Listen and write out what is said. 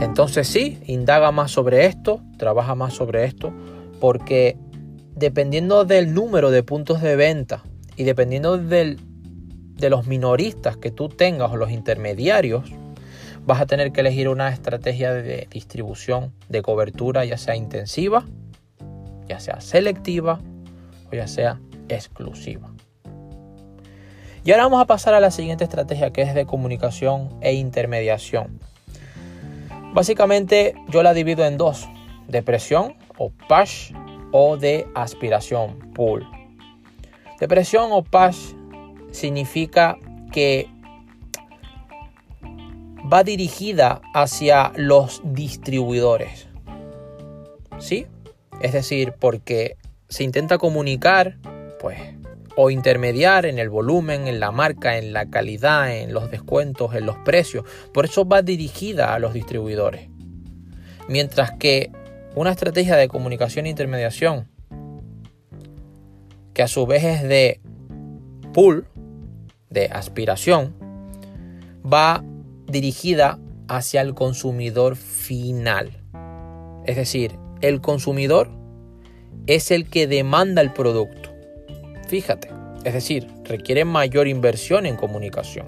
Entonces sí, indaga más sobre esto, trabaja más sobre esto, porque dependiendo del número de puntos de venta y dependiendo de los minoristas que tú tengas o los intermediarios, vas a tener que elegir una estrategia de distribución, de cobertura, ya sea intensiva, ya sea selectiva o ya sea exclusiva. Y ahora vamos a pasar a la siguiente estrategia que es de comunicación e intermediación. Básicamente yo la divido en dos, depresión o push o de aspiración, pull. Depresión o push significa que va dirigida hacia los distribuidores. ¿Sí? Es decir, porque se intenta comunicar, pues, o intermediar en el volumen, en la marca, en la calidad, en los descuentos, en los precios. Por eso va dirigida a los distribuidores. Mientras que una estrategia de comunicación e intermediación, que a su vez es de pull, de aspiración, va dirigida hacia el consumidor final. Es decir, el consumidor es el que demanda el producto. Fíjate, es decir, requiere mayor inversión en comunicación.